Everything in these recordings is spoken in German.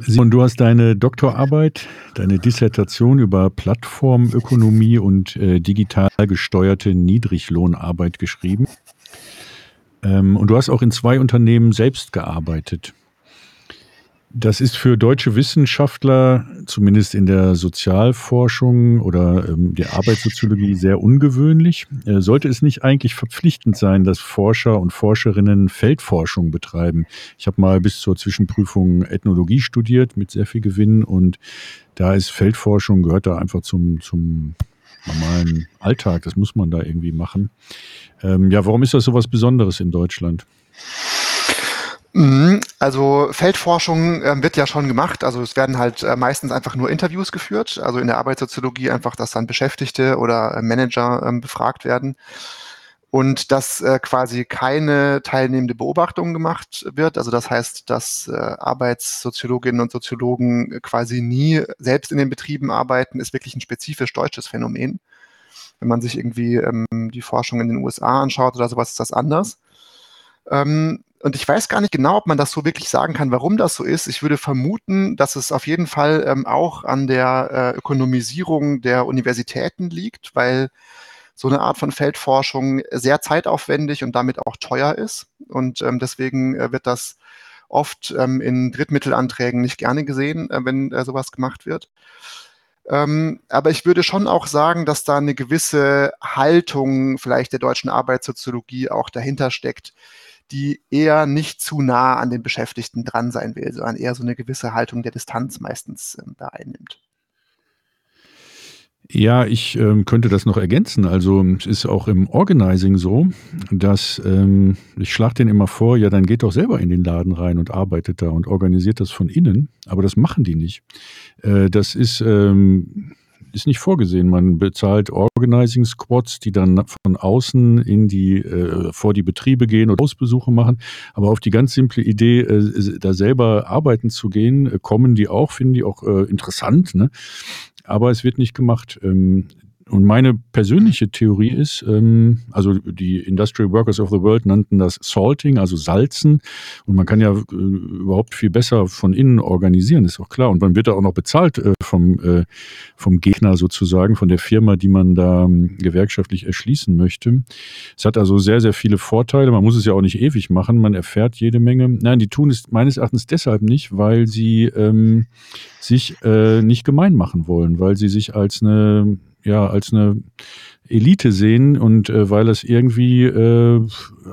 Simon, du hast deine Doktorarbeit, deine Dissertation über Plattformökonomie und äh, digital gesteuerte Niedriglohnarbeit geschrieben. Ähm, und du hast auch in zwei Unternehmen selbst gearbeitet. Das ist für deutsche Wissenschaftler, zumindest in der Sozialforschung oder ähm, der Arbeitssoziologie, sehr ungewöhnlich. Äh, sollte es nicht eigentlich verpflichtend sein, dass Forscher und Forscherinnen Feldforschung betreiben? Ich habe mal bis zur Zwischenprüfung Ethnologie studiert mit sehr viel Gewinn und da ist Feldforschung, gehört da einfach zum, zum normalen Alltag. Das muss man da irgendwie machen. Ähm, ja, warum ist das so was Besonderes in Deutschland? Mhm. Also Feldforschung äh, wird ja schon gemacht. Also es werden halt äh, meistens einfach nur Interviews geführt. Also in der Arbeitssoziologie einfach, dass dann Beschäftigte oder äh, Manager ähm, befragt werden und dass äh, quasi keine teilnehmende Beobachtung gemacht wird. Also das heißt, dass Arbeitssoziologinnen und Soziologen quasi nie selbst in den Betrieben arbeiten, ist wirklich ein spezifisch deutsches Phänomen. Wenn man sich irgendwie ähm, die Forschung in den USA anschaut oder sowas, ist das anders. Ähm, und ich weiß gar nicht genau, ob man das so wirklich sagen kann, warum das so ist. Ich würde vermuten, dass es auf jeden Fall ähm, auch an der äh, Ökonomisierung der Universitäten liegt, weil so eine Art von Feldforschung sehr zeitaufwendig und damit auch teuer ist. Und ähm, deswegen äh, wird das oft ähm, in Drittmittelanträgen nicht gerne gesehen, äh, wenn äh, sowas gemacht wird. Ähm, aber ich würde schon auch sagen, dass da eine gewisse Haltung vielleicht der deutschen Arbeitssoziologie auch dahinter steckt, die eher nicht zu nah an den Beschäftigten dran sein will, sondern eher so eine gewisse Haltung der Distanz meistens ähm, da einnimmt. Ja, ich ähm, könnte das noch ergänzen. Also es ist auch im Organizing so, dass ähm, ich schlage den immer vor, ja, dann geht doch selber in den Laden rein und arbeitet da und organisiert das von innen. Aber das machen die nicht. Äh, das ist ähm, ist nicht vorgesehen. Man bezahlt Organizing Squads, die dann von außen in die, äh, vor die Betriebe gehen oder Hausbesuche machen. Aber auf die ganz simple Idee, äh, da selber arbeiten zu gehen, äh, kommen die auch, finden die auch äh, interessant. Ne? Aber es wird nicht gemacht. Und meine persönliche Theorie ist, ähm, also die Industrial Workers of the World nannten das Salting, also Salzen. Und man kann ja äh, überhaupt viel besser von innen organisieren, ist auch klar. Und man wird da auch noch bezahlt äh, vom, äh, vom Gegner sozusagen, von der Firma, die man da ähm, gewerkschaftlich erschließen möchte. Es hat also sehr, sehr viele Vorteile. Man muss es ja auch nicht ewig machen. Man erfährt jede Menge. Nein, die tun es meines Erachtens deshalb nicht, weil sie ähm, sich äh, nicht gemein machen wollen, weil sie sich als eine ja, als eine Elite sehen und äh, weil es irgendwie äh,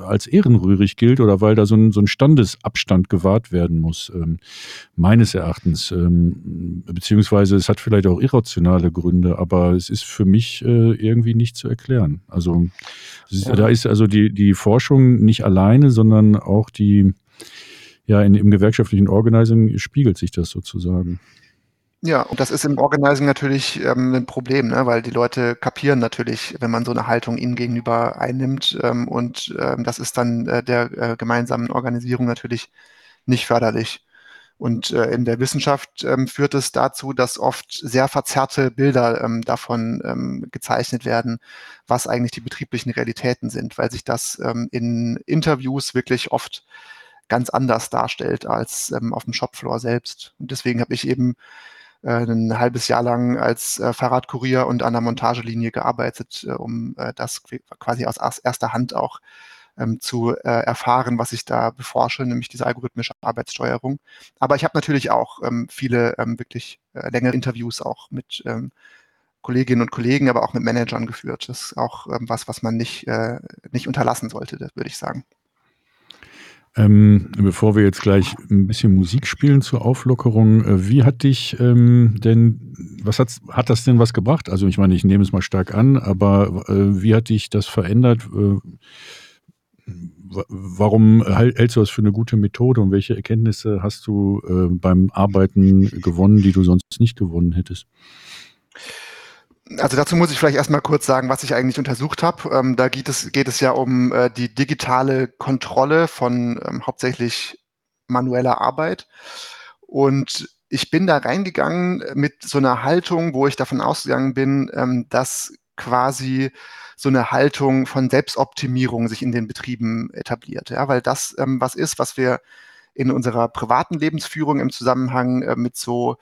als ehrenrührig gilt oder weil da so ein, so ein Standesabstand gewahrt werden muss, ähm, meines Erachtens. Ähm, beziehungsweise es hat vielleicht auch irrationale Gründe, aber es ist für mich äh, irgendwie nicht zu erklären. Also ist, da ist also die, die Forschung nicht alleine, sondern auch die, ja, in, im gewerkschaftlichen Organizing spiegelt sich das sozusagen. Ja, und das ist im Organizing natürlich ähm, ein Problem, ne? weil die Leute kapieren natürlich, wenn man so eine Haltung ihnen gegenüber einnimmt. Ähm, und ähm, das ist dann äh, der äh, gemeinsamen Organisierung natürlich nicht förderlich. Und äh, in der Wissenschaft ähm, führt es dazu, dass oft sehr verzerrte Bilder ähm, davon ähm, gezeichnet werden, was eigentlich die betrieblichen Realitäten sind, weil sich das in Interviews wirklich oft ganz anders darstellt als auf dem Shopfloor selbst. Und deswegen habe ich eben äh, ein halbes Jahr lang als äh, Fahrradkurier und an der Montagelinie gearbeitet, äh, um das quasi aus erster Hand auch ähm, zu erfahren, was ich da beforsche, nämlich diese algorithmische Arbeitssteuerung. Aber ich habe natürlich auch ähm, viele ähm, wirklich längere Interviews auch mit Kolleginnen und Kollegen, aber auch mit Managern geführt. Das ist auch was, was man nicht, nicht unterlassen sollte, würde ich sagen. Ähm, bevor wir jetzt gleich ein bisschen Musik spielen zur Auflockerung, äh, wie hat dich ähm, denn, was hat, hat das denn was gebracht? Also ich meine, ich nehme es mal stark an, aber äh, wie hat dich das verändert? Äh, warum hältst du das für eine gute Methode und welche Erkenntnisse hast du äh, beim Arbeiten gewonnen, die du sonst nicht gewonnen hättest? Also dazu muss ich vielleicht erstmal kurz sagen, was ich eigentlich untersucht habe. Ähm, da geht es, geht es ja um äh, die digitale Kontrolle von ähm, hauptsächlich manueller Arbeit. Und ich bin da reingegangen mit so einer Haltung, wo ich davon ausgegangen bin, ähm, dass quasi so eine Haltung von Selbstoptimierung sich in den Betrieben etabliert. Ja, weil das ähm, was ist, was wir in unserer privaten Lebensführung im Zusammenhang äh, mit so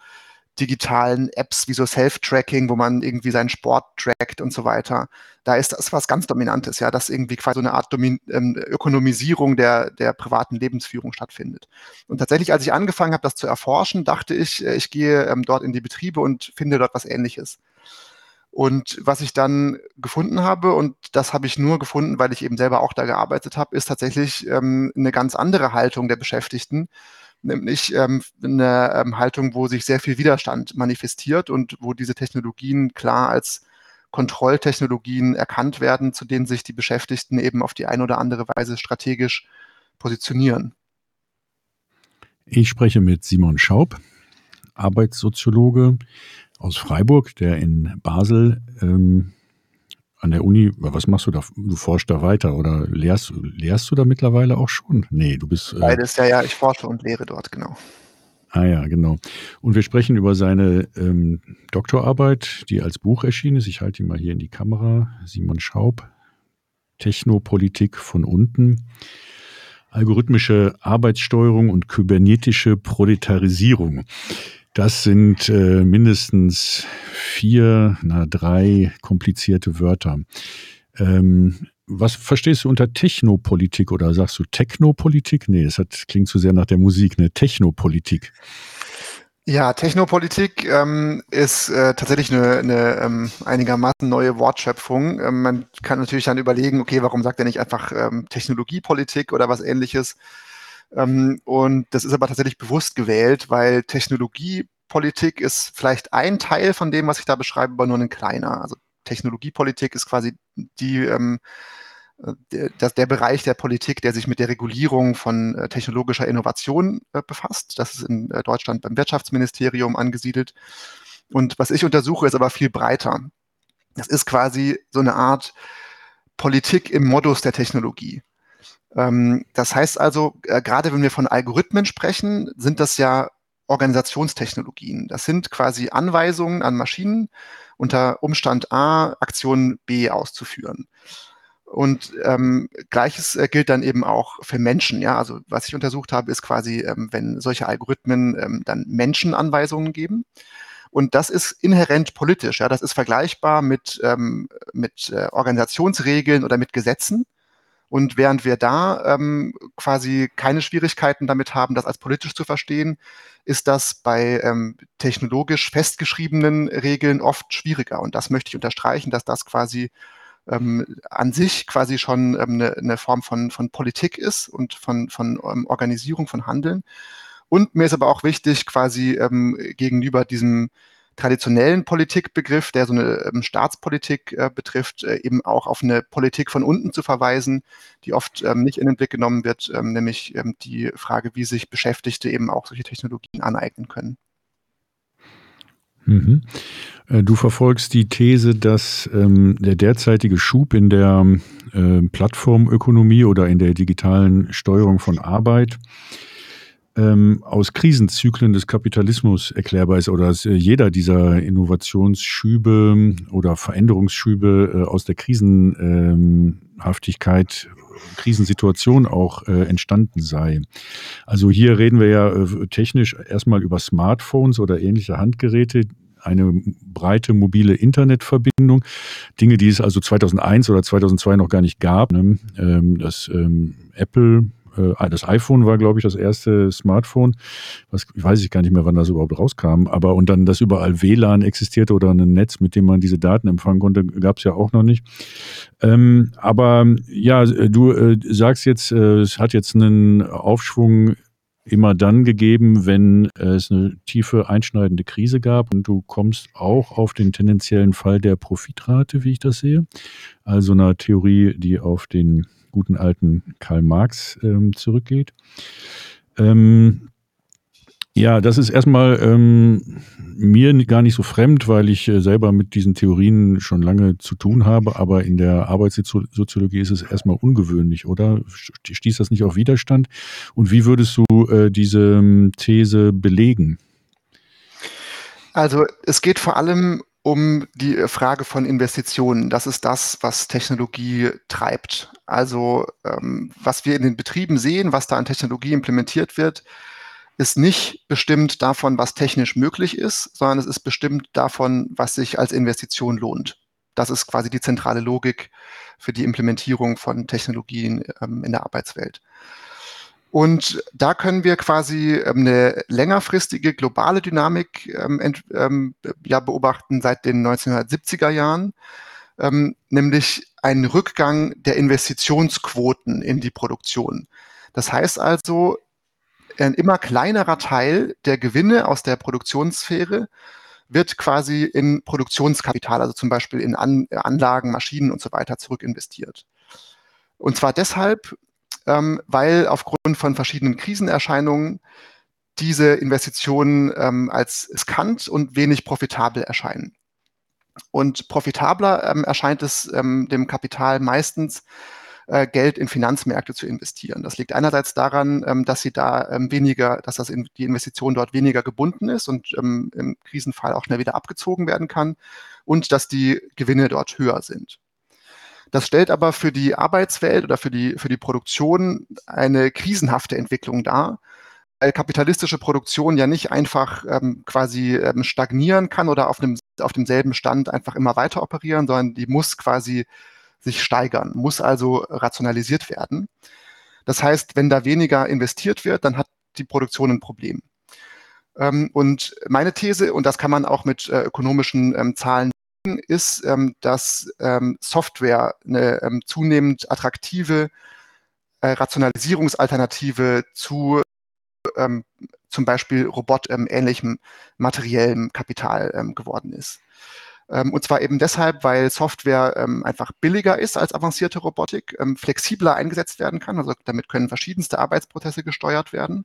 digitalen Apps wie so Self-Tracking, wo man irgendwie seinen Sport trackt und so weiter. Da ist das was ganz Dominantes, ja, dass irgendwie quasi so eine Art Domin ähm, Ökonomisierung der, der privaten Lebensführung stattfindet. Und tatsächlich, als ich angefangen habe, das zu erforschen, dachte ich, äh, ich gehe ähm, dort in die Betriebe und finde dort was Ähnliches. Und was ich dann gefunden habe, und das habe ich nur gefunden, weil ich eben selber auch da gearbeitet habe, ist tatsächlich ähm, eine ganz andere Haltung der Beschäftigten nämlich ähm, eine ähm, Haltung, wo sich sehr viel Widerstand manifestiert und wo diese Technologien klar als Kontrolltechnologien erkannt werden, zu denen sich die Beschäftigten eben auf die eine oder andere Weise strategisch positionieren. Ich spreche mit Simon Schaub, Arbeitssoziologe aus Freiburg, der in Basel ähm, an der Uni, was machst du da? Du forschst da weiter oder lehrst, lehrst du da mittlerweile auch schon? Nee, du bist. Äh Beides, ja, ja, ich forsche und lehre dort, genau. Ah ja, genau. Und wir sprechen über seine ähm, Doktorarbeit, die als Buch erschienen ist. Ich halte ihn mal hier in die Kamera. Simon Schaub, Technopolitik von unten. Algorithmische Arbeitssteuerung und kybernetische Proletarisierung. Das sind äh, mindestens vier, na drei komplizierte Wörter. Ähm, was verstehst du unter Technopolitik oder sagst du Technopolitik? Nee, es klingt zu sehr nach der Musik, ne? Technopolitik. Ja, Technopolitik ähm, ist äh, tatsächlich eine, eine ähm, einigermaßen neue Wortschöpfung. Ähm, man kann natürlich dann überlegen, okay, warum sagt er nicht einfach ähm, Technologiepolitik oder was ähnliches? Ähm, und das ist aber tatsächlich bewusst gewählt, weil Technologiepolitik ist vielleicht ein Teil von dem, was ich da beschreibe, aber nur ein kleiner. Also Technologiepolitik ist quasi die, ähm, der, der Bereich der Politik, der sich mit der Regulierung von äh, technologischer Innovation äh, befasst. Das ist in äh, Deutschland beim Wirtschaftsministerium angesiedelt. Und was ich untersuche, ist aber viel breiter. Das ist quasi so eine Art Politik im Modus der Technologie. Ähm, das heißt also, äh, gerade wenn wir von Algorithmen sprechen, sind das ja Organisationstechnologien. Das sind quasi Anweisungen an Maschinen, unter Umstand A Aktion B auszuführen. Und ähm, gleiches äh, gilt dann eben auch für Menschen. Ja, also was ich untersucht habe, ist quasi, ähm, wenn solche Algorithmen ähm, dann Menschen Anweisungen geben. Und das ist inhärent politisch. Ja, das ist vergleichbar mit, ähm, mit äh, Organisationsregeln oder mit Gesetzen. Und während wir da ähm, quasi keine Schwierigkeiten damit haben, das als politisch zu verstehen, ist das bei ähm, technologisch festgeschriebenen Regeln oft schwieriger. Und das möchte ich unterstreichen, dass das quasi ähm, an sich quasi schon ähm, eine, eine Form von, von Politik ist und von, von ähm, Organisierung von Handeln. Und mir ist aber auch wichtig, quasi ähm, gegenüber diesem traditionellen Politikbegriff, der so eine ähm, Staatspolitik äh, betrifft, äh, eben auch auf eine Politik von unten zu verweisen, die oft ähm, nicht in den Blick genommen wird, ähm, nämlich ähm, die Frage, wie sich Beschäftigte eben auch solche Technologien aneignen können. Mhm. Äh, du verfolgst die These, dass ähm, der derzeitige Schub in der äh, Plattformökonomie oder in der digitalen Steuerung von Arbeit ähm, aus Krisenzyklen des Kapitalismus erklärbar ist oder dass äh, jeder dieser Innovationsschübe oder Veränderungsschübe äh, aus der Krisenhaftigkeit, Krisensituation auch äh, entstanden sei. Also hier reden wir ja äh, technisch erstmal über Smartphones oder ähnliche Handgeräte, eine breite mobile Internetverbindung. Dinge, die es also 2001 oder 2002 noch gar nicht gab. Ne? Ähm, das ähm, Apple äh, das iPhone war, glaube ich, das erste Smartphone. Was weiß ich gar nicht mehr, wann das überhaupt rauskam. Aber und dann, dass überall WLAN existierte oder ein Netz, mit dem man diese Daten empfangen konnte, gab es ja auch noch nicht. Ähm, aber ja, du äh, sagst jetzt, äh, es hat jetzt einen Aufschwung immer dann gegeben, wenn es eine tiefe einschneidende Krise gab und du kommst auch auf den tendenziellen Fall der Profitrate, wie ich das sehe. Also einer Theorie, die auf den guten alten Karl Marx ähm, zurückgeht. Ähm, ja, das ist erstmal ähm, mir gar nicht so fremd, weil ich äh, selber mit diesen Theorien schon lange zu tun habe, aber in der Arbeitssoziologie ist es erstmal ungewöhnlich, oder? Stieß das nicht auf Widerstand? Und wie würdest du äh, diese ähm, These belegen? Also es geht vor allem um die Frage von Investitionen. Das ist das, was Technologie treibt. Also ähm, was wir in den Betrieben sehen, was da an Technologie implementiert wird, ist nicht bestimmt davon, was technisch möglich ist, sondern es ist bestimmt davon, was sich als Investition lohnt. Das ist quasi die zentrale Logik für die Implementierung von Technologien ähm, in der Arbeitswelt. Und da können wir quasi ähm, eine längerfristige globale Dynamik ähm, ähm, ja, beobachten seit den 1970er Jahren, ähm, nämlich einen Rückgang der Investitionsquoten in die Produktion. Das heißt also, ein immer kleinerer Teil der Gewinne aus der Produktionssphäre wird quasi in Produktionskapital, also zum Beispiel in An Anlagen, Maschinen und so weiter zurückinvestiert. Und zwar deshalb, ähm, weil aufgrund von verschiedenen Krisenerscheinungen diese Investitionen ähm, als riskant und wenig profitabel erscheinen. Und profitabler ähm, erscheint es ähm, dem Kapital meistens, äh, Geld in Finanzmärkte zu investieren. Das liegt einerseits daran, ähm, dass sie da ähm, weniger, dass das in, die Investition dort weniger gebunden ist und im Krisenfall auch schnell wieder abgezogen werden kann und dass die Gewinne dort höher sind. Das stellt aber für die Arbeitswelt oder für die, für die Produktion eine krisenhafte Entwicklung dar, weil kapitalistische Produktion ja nicht einfach ähm, quasi ähm, stagnieren kann oder auf, einem, auf demselben Stand einfach immer weiter operieren, sondern die muss quasi sich steigern, muss also rationalisiert werden. Das heißt, wenn da weniger investiert wird, dann hat die Produktion ein Problem. Ähm, und meine These, und das kann man auch mit äh, ökonomischen ähm, Zahlen ist, ähm, dass ähm, Software eine ähm, zunehmend attraktive äh, Rationalisierungsalternative zu ähm, zum Beispiel robotähnlichem ähm, materiellem Kapital geworden ist. Und zwar eben deshalb, weil Software einfach billiger ist als avancierte Robotik, flexibler eingesetzt werden kann. Also damit können verschiedenste Arbeitsprozesse gesteuert werden.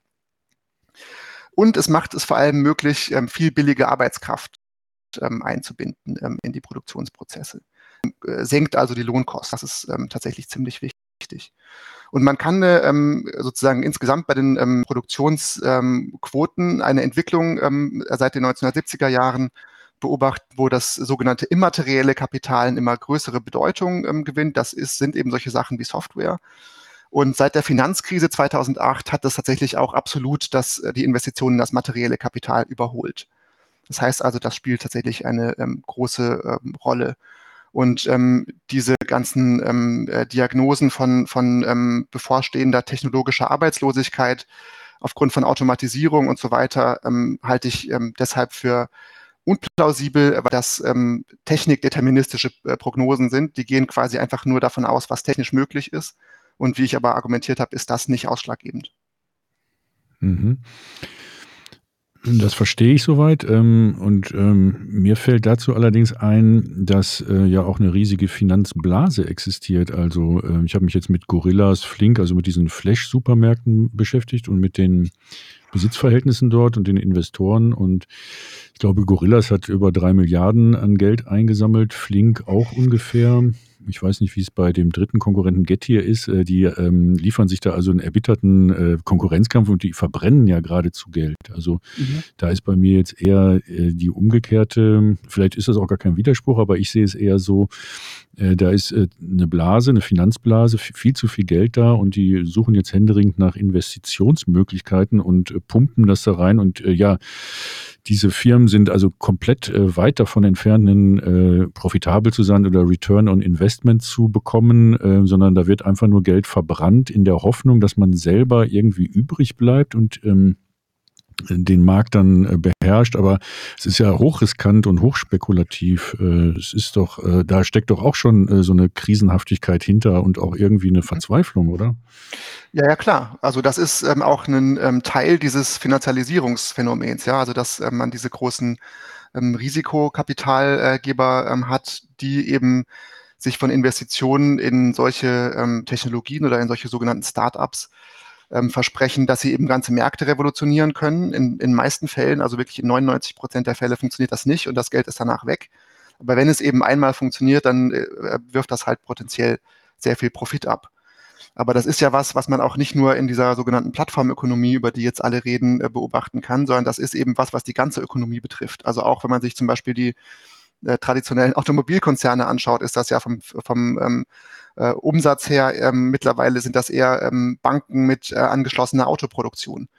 Und es macht es vor allem möglich, viel billige Arbeitskraft einzubinden ähm, in die Produktionsprozesse. Äh, senkt also die Lohnkosten. Das ist ähm, tatsächlich ziemlich wichtig. Und man kann äh, ähm, sozusagen insgesamt bei den ähm, Produktionsquoten ähm, eine Entwicklung ähm, seit den 1970er Jahren beobachten, wo das sogenannte immaterielle Kapital immer größere Bedeutung ähm, gewinnt. Das ist, sind eben solche Sachen wie Software. Und seit der Finanzkrise 2008 hat das tatsächlich auch absolut das, äh, die Investitionen in das materielle Kapital überholt. Das heißt also, das spielt tatsächlich eine ähm, große ähm, Rolle. Und ähm, diese ganzen ähm, äh, Diagnosen von, von ähm, bevorstehender technologischer Arbeitslosigkeit aufgrund von Automatisierung und so weiter ähm, halte ich ähm, deshalb für unplausibel, weil das ähm, technikdeterministische äh, Prognosen sind. Die gehen quasi einfach nur davon aus, was technisch möglich ist. Und wie ich aber argumentiert habe, ist das nicht ausschlaggebend. Mhm. Das verstehe ich soweit. Ähm, und ähm, mir fällt dazu allerdings ein, dass äh, ja auch eine riesige Finanzblase existiert. Also äh, ich habe mich jetzt mit Gorillas Flink, also mit diesen Flash-Supermärkten beschäftigt und mit den Besitzverhältnissen dort und den Investoren. Und ich glaube, Gorillas hat über drei Milliarden an Geld eingesammelt, Flink auch ungefähr ich weiß nicht, wie es bei dem dritten Konkurrenten Getir ist, äh, die ähm, liefern sich da also einen erbitterten äh, Konkurrenzkampf und die verbrennen ja geradezu Geld. Also mhm. da ist bei mir jetzt eher äh, die umgekehrte, vielleicht ist das auch gar kein Widerspruch, aber ich sehe es eher so, äh, da ist äh, eine Blase, eine Finanzblase, viel zu viel Geld da und die suchen jetzt händeringend nach Investitionsmöglichkeiten und äh, pumpen das da rein und ja, diese Firmen sind also komplett weit davon entfernt, profitabel zu sein oder Return on Investment zu bekommen, äh, sondern da wird einfach nur Geld verbrannt in der Hoffnung, dass man selber irgendwie übrig bleibt und ähm, den Markt dann äh, beherrscht, aber es ist ja hochriskant und hochspekulativ. Äh, es ist doch, äh, da steckt doch auch schon so eine Krisenhaftigkeit hinter und auch irgendwie eine Verzweiflung, oder? Ja, ja, klar. Also das ist ähm, auch ein ähm, Teil dieses Finanzialisierungsphänomens, ja, also dass ähm, man diese großen ähm, Risikokapitalgeber ähm, hat, die eben sich von Investitionen in solche ähm, Technologien oder in solche sogenannten Startups ähm, versprechen, dass sie eben ganze Märkte revolutionieren können. In den meisten Fällen, also wirklich in 99 Prozent der Fälle funktioniert das nicht und das Geld ist danach weg. Aber wenn es eben einmal funktioniert, dann äh, wirft das halt potenziell sehr viel Profit ab. Aber das ist ja was, was man auch nicht nur in dieser sogenannten Plattformökonomie, über die jetzt alle reden, äh, beobachten kann, sondern das ist eben was, was die ganze Ökonomie betrifft. Also auch wenn man sich zum Beispiel die äh, traditionellen Automobilkonzerne anschaut, ist das ja vom, vom ähm, äh, Umsatz her, ähm, mittlerweile sind das eher ähm, Banken mit äh, angeschlossener Autoproduktion.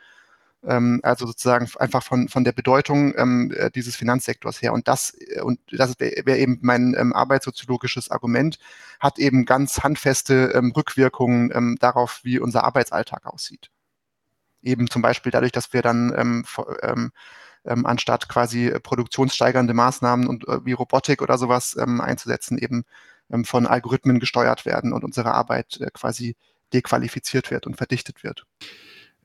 Ähm, also sozusagen einfach von, von der Bedeutung ähm, äh, dieses Finanzsektors her. Und das, äh, und das wäre wär eben mein ähm, arbeitssoziologisches Argument, hat eben ganz handfeste Rückwirkungen darauf, wie unser Arbeitsalltag aussieht. Eben zum Beispiel dadurch, dass wir dann ähm, anstatt quasi produktionssteigernde Maßnahmen und äh, wie Robotik oder sowas ähm, einzusetzen, eben ähm, von Algorithmen gesteuert werden und unsere Arbeit äh, quasi dequalifiziert wird und verdichtet wird.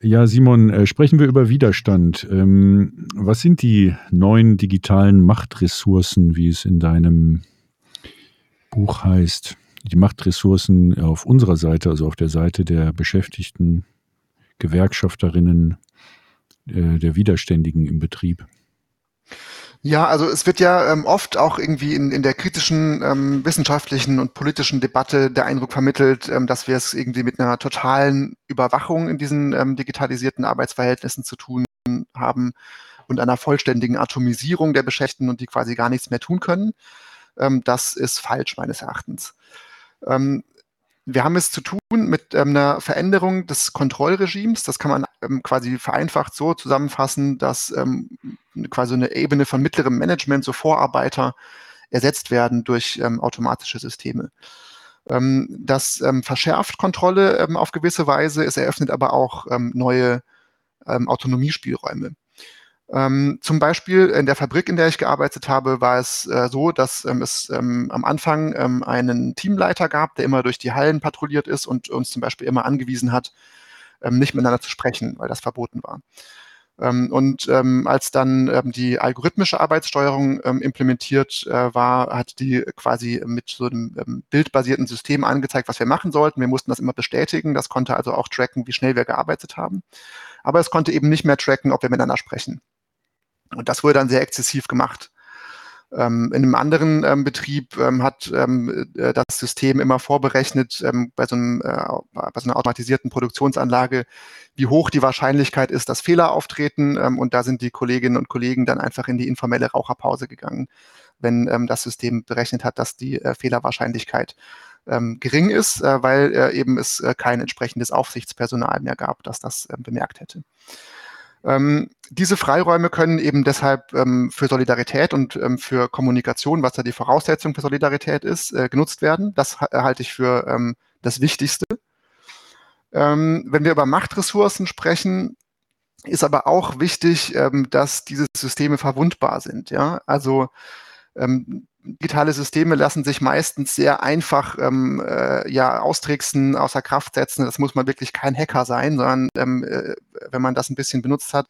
Ja, Simon, äh, sprechen wir über Widerstand. Ähm, was sind die neuen digitalen Machtressourcen, wie es in deinem Buch heißt? Die Machtressourcen auf unserer Seite, also auf der Seite der Beschäftigten, Gewerkschafterinnen, äh, der Widerständigen im Betrieb. Ja, also es wird ja ähm, oft auch irgendwie in, in der kritischen ähm, wissenschaftlichen und politischen Debatte der Eindruck vermittelt, ähm, dass wir es irgendwie mit einer totalen Überwachung in diesen ähm, digitalisierten Arbeitsverhältnissen zu tun haben und einer vollständigen Atomisierung der Beschäftigten und die quasi gar nichts mehr tun können. Ähm, das ist falsch meines Erachtens. Wir haben es zu tun mit ähm, einer Veränderung des Kontrollregimes. Das kann man ähm, quasi vereinfacht so zusammenfassen, dass ähm, quasi eine Ebene von mittlerem Management, so Vorarbeiter, ersetzt werden durch ähm, automatische Systeme. Ähm, das ähm, verschärft Kontrolle auf gewisse Weise, es eröffnet aber auch neue Autonomiespielräume. Ähm, zum Beispiel in der Fabrik, in der ich gearbeitet habe, war es äh, so, dass ähm, es ähm, am Anfang ähm, einen Teamleiter gab, der immer durch die Hallen patrouilliert ist und uns zum Beispiel immer angewiesen hat, ähm, nicht miteinander zu sprechen, weil das verboten war. Ähm, und als dann die algorithmische Arbeitssteuerung implementiert äh, war, hat die quasi mit so einem bildbasierten System angezeigt, was wir machen sollten. Wir mussten das immer bestätigen. Das konnte also auch tracken, wie schnell wir gearbeitet haben. Aber es konnte eben nicht mehr tracken, ob wir miteinander sprechen. Und das wurde dann sehr exzessiv gemacht. Ähm, in einem anderen ähm, Betrieb ähm, hat ähm, äh, das System immer vorberechnet ähm, bei, so einem, äh, bei, so einer automatisierten Produktionsanlage, wie hoch die Wahrscheinlichkeit ist, dass Fehler auftreten. Ähm, und da sind die Kolleginnen und Kollegen dann einfach in die informelle Raucherpause gegangen, wenn das System berechnet hat, dass die äh, Fehlerwahrscheinlichkeit gering ist, äh, weil äh, eben es äh, kein entsprechendes Aufsichtspersonal mehr gab, das das bemerkt hätte. Ähm, diese Freiräume können eben deshalb ähm, für Solidarität und ähm, für Kommunikation, was ja die Voraussetzung für Solidarität ist, äh, genutzt werden. Das halte ich für ähm, das Wichtigste. Ähm, wenn wir über Machtressourcen sprechen, ist aber auch wichtig, ähm, dass diese Systeme verwundbar sind. Ja? Also digitale Systeme lassen sich meistens sehr einfach ähm, äh, ja, austricksen, außer Kraft setzen. Das muss man wirklich kein Hacker sein, sondern ähm, äh, wenn man das ein bisschen benutzt hat,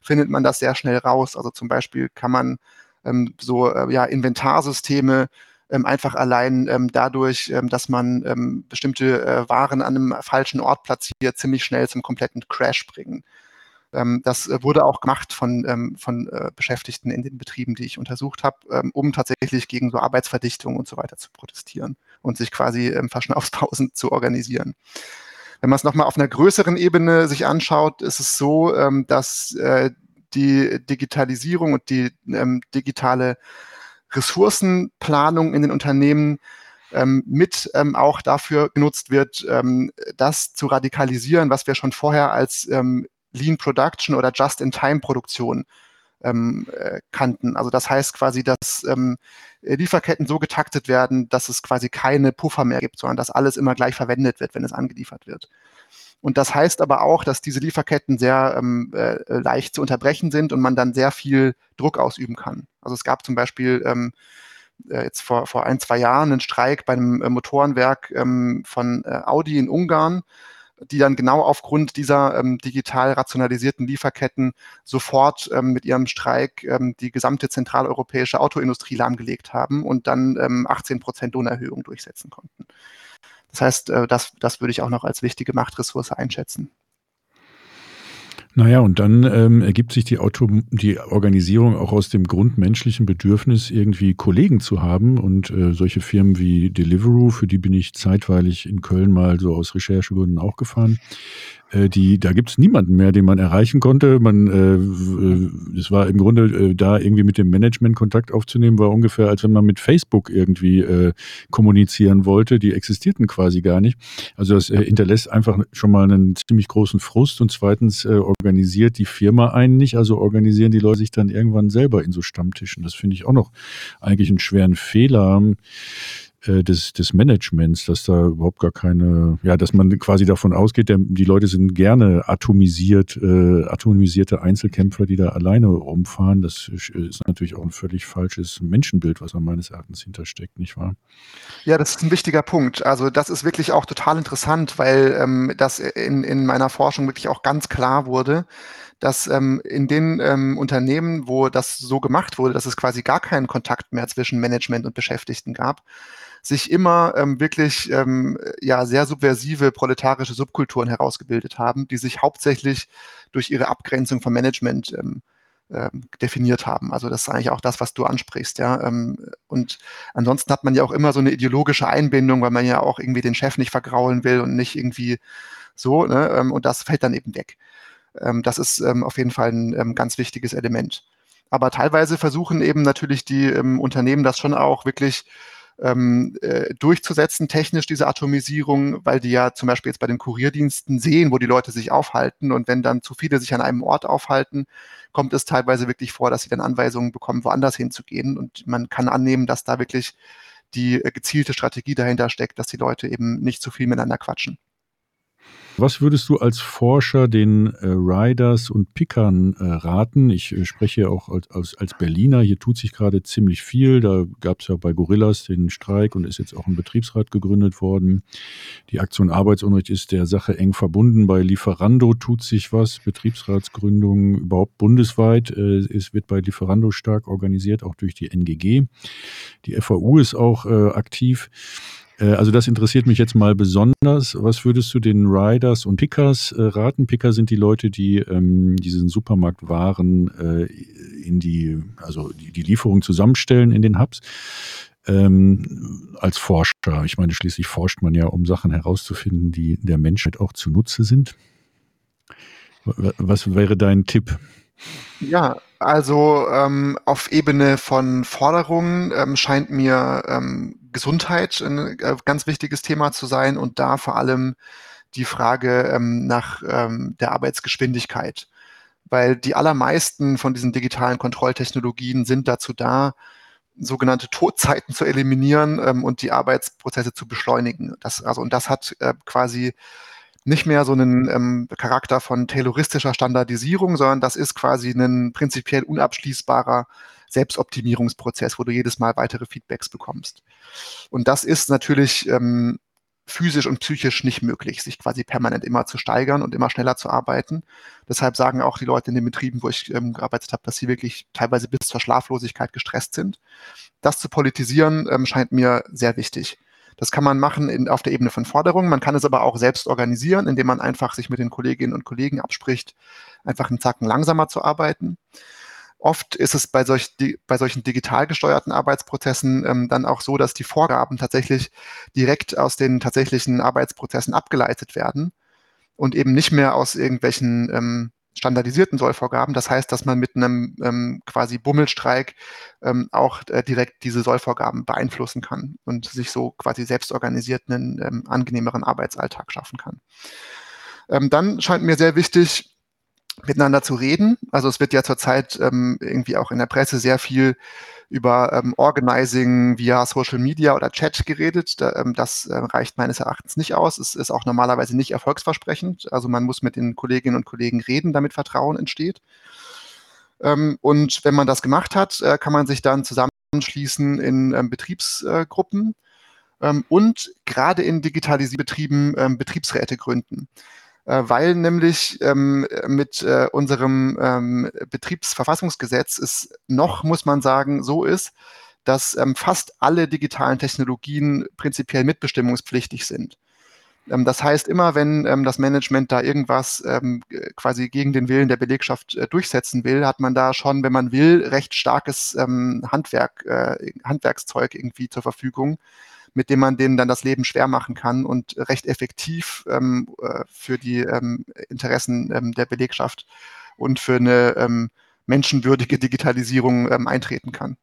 findet man das sehr schnell raus. Also zum Beispiel kann man ähm, so äh, ja, Inventarsysteme ähm, einfach allein ähm, dadurch, ähm, dass man ähm, bestimmte äh, Waren an einem falschen Ort platziert, ziemlich schnell zum kompletten Crash bringen. Ähm, das äh, wurde auch gemacht von, von äh, Beschäftigten in den Betrieben, die ich untersucht habe, um tatsächlich gegen so Arbeitsverdichtung und so weiter zu protestieren und sich quasi Verschnaufspausen zu organisieren. Wenn man es nochmal auf einer größeren Ebene sich anschaut, ist es so, dass äh, die Digitalisierung und die digitale Ressourcenplanung in den Unternehmen ähm, mit ähm, auch dafür genutzt wird, ähm, das zu radikalisieren, was wir schon vorher als Lean Production oder Just-in-Time-Produktion ähm, äh, kannten. Also das heißt quasi, dass ähm, Lieferketten so getaktet werden, dass es quasi keine Puffer mehr gibt, sondern dass alles immer gleich verwendet wird, wenn es angeliefert wird. Und das heißt aber auch, dass diese Lieferketten sehr ähm, äh, leicht zu unterbrechen sind und man dann sehr viel Druck ausüben kann. Also es gab zum Beispiel ähm, äh, jetzt vor, vor ein, zwei Jahren einen Streik bei einem äh, Motorenwerk ähm, von äh, Audi in Ungarn, die dann genau aufgrund dieser ähm, digital rationalisierten Lieferketten sofort ähm, mit ihrem Streik ähm, die gesamte zentraleuropäische Autoindustrie lahmgelegt haben und dann ähm, 18 Prozent Lohnerhöhung durchsetzen konnten. Das heißt, äh, das, das würde ich auch noch als wichtige Machtressource einschätzen. Naja, und dann ähm, ergibt sich die, Auto die Organisierung auch aus dem grundmenschlichen Bedürfnis, irgendwie Kollegen zu haben. Und äh, solche Firmen wie Deliveroo, für die bin ich zeitweilig in Köln mal so aus Recherchegründen auch gefahren, die, da gibt es niemanden mehr, den man erreichen konnte. Man, äh, es war im Grunde äh, da irgendwie mit dem Management Kontakt aufzunehmen, war ungefähr, als wenn man mit Facebook irgendwie äh, kommunizieren wollte. Die existierten quasi gar nicht. Also das äh, hinterlässt einfach schon mal einen ziemlich großen Frust und zweitens äh, organisiert die Firma einen nicht, also organisieren die Leute sich dann irgendwann selber in so Stammtischen. Das finde ich auch noch eigentlich einen schweren Fehler äh, des, des Managements, dass da überhaupt gar keine, ja, dass man quasi davon ausgeht, der, die Leute sind gerne atomisiert, äh, atomisierte Einzelkämpfer, die da alleine rumfahren. Das ist natürlich auch ein völlig falsches Menschenbild, was da meines Erachtens hintersteckt, nicht wahr? Ja, das ist ein wichtiger Punkt. Also das ist wirklich auch total interessant, weil ähm, das in, in meiner Forschung wirklich auch ganz klar wurde, dass ähm, in den ähm, Unternehmen, wo das so gemacht wurde, dass es quasi gar keinen Kontakt mehr zwischen Management und Beschäftigten gab, sich immer ähm, wirklich ähm, ja sehr subversive proletarische Subkulturen herausgebildet haben, die sich hauptsächlich durch ihre Abgrenzung vom Management ähm, ähm, definiert haben. Also das ist eigentlich auch das, was du ansprichst, ja. Ähm, und ansonsten hat man ja auch immer so eine ideologische Einbindung, weil man ja auch irgendwie den Chef nicht vergraulen will und nicht irgendwie so, ne? Ähm, und das fällt dann eben weg. Das ist auf jeden Fall ein ganz wichtiges Element. Aber teilweise versuchen eben natürlich die Unternehmen das schon auch wirklich ähm, äh, durchzusetzen, technisch diese Atomisierung, weil die ja zum Beispiel jetzt bei den Kurierdiensten sehen, wo die Leute sich aufhalten. Und wenn dann zu viele sich an einem Ort aufhalten, kommt es teilweise wirklich vor, dass sie dann Anweisungen bekommen, woanders hinzugehen. Und man kann annehmen, dass da wirklich die äh, gezielte Strategie dahinter steckt, dass die Leute eben nicht zu viel miteinander quatschen. Was würdest du als Forscher den äh, Riders und Pickern äh, raten? Ich äh, spreche auch als, als, als, Berliner. Hier tut sich gerade ziemlich viel. Da gab es ja bei Gorillas den Streik und ist jetzt auch ein Betriebsrat gegründet worden. Die Aktion Arbeitsunrecht ist der Sache eng verbunden. Bei Lieferando tut sich was. Betriebsratsgründung überhaupt bundesweit. Äh, es wird bei Lieferando stark organisiert, auch durch die NGG. Die FAU ist auch äh, aktiv. Äh, also das interessiert mich jetzt mal besonders. Was würdest du den Riders und Pickers äh, raten? Picker sind die Leute, die ähm, diesen Supermarktwaren äh, in die, also die, die Lieferung zusammenstellen in den Hubs. Ähm, als Forscher. Ich meine, schließlich forscht man ja, um Sachen herauszufinden, die der Menschheit auch zunutze sind. Was wäre dein Tipp? Ja, also ähm, auf Ebene von Forderungen ähm, scheint mir ähm, Gesundheit ein äh, ganz wichtiges Thema zu sein und da vor allem die Frage ähm, nach ähm, der Arbeitsgeschwindigkeit. Weil die allermeisten von diesen digitalen Kontrolltechnologien sind dazu da, sogenannte Todzeiten zu eliminieren ähm, und die Arbeitsprozesse zu beschleunigen. Das, also, und das hat äh, quasi nicht mehr so einen ähm, Charakter von tayloristischer Standardisierung, sondern das ist quasi ein prinzipiell unabschließbarer Selbstoptimierungsprozess, wo du jedes Mal weitere Feedbacks bekommst. Und das ist natürlich ähm, physisch und psychisch nicht möglich, sich quasi permanent immer zu steigern und immer schneller zu arbeiten. Deshalb sagen auch die Leute in den Betrieben, wo ich ähm, gearbeitet habe, dass sie wirklich teilweise bis zur Schlaflosigkeit gestresst sind. Das zu politisieren ähm, scheint mir sehr wichtig. Das kann man machen in, auf der Ebene von Forderungen. Man kann es aber auch selbst organisieren, indem man einfach sich mit den Kolleginnen und Kollegen abspricht, einfach einen Zacken langsamer zu arbeiten. Oft ist es bei, solch, die, bei solchen digital gesteuerten Arbeitsprozessen ähm, dann auch so, dass die Vorgaben tatsächlich direkt aus den tatsächlichen Arbeitsprozessen abgeleitet werden und eben nicht mehr aus irgendwelchen ähm, standardisierten Sollvorgaben. Das heißt, dass man mit einem ähm, quasi Bummelstreik ähm, auch äh, direkt diese Sollvorgaben beeinflussen kann und sich so quasi selbst organisiert einen ähm, angenehmeren Arbeitsalltag schaffen kann. Ähm, dann scheint mir sehr wichtig, miteinander zu reden. Also es wird ja zurzeit ähm, irgendwie auch in der Presse sehr viel über ähm, Organizing via Social Media oder Chat geredet. Da, ähm, das äh, reicht meines Erachtens nicht aus. Es ist auch normalerweise nicht erfolgsversprechend. Also man muss mit den Kolleginnen und Kollegen reden, damit Vertrauen entsteht. Ähm, und wenn man das gemacht hat, äh, kann man sich dann zusammenschließen in ähm, Betriebsgruppen äh, und gerade in digitalisierten Betrieben ähm, Betriebsräte gründen. Äh, weil nämlich ähm, mit äh, unserem ähm, Betriebsverfassungsgesetz es noch, muss man sagen, so ist, dass ähm, fast alle digitalen Technologien prinzipiell mitbestimmungspflichtig sind. Ähm, das heißt, immer wenn ähm, das Management da irgendwas ähm, quasi gegen den Willen der Belegschaft äh, durchsetzen will, hat man da schon, wenn man will, recht starkes Handwerk, äh, Handwerkszeug irgendwie zur Verfügung, mit dem man denen dann das Leben schwer machen kann und recht effektiv ähm, äh, für die ähm, Interessen ähm, der Belegschaft und für eine ähm, menschenwürdige Digitalisierung ähm, eintreten kann.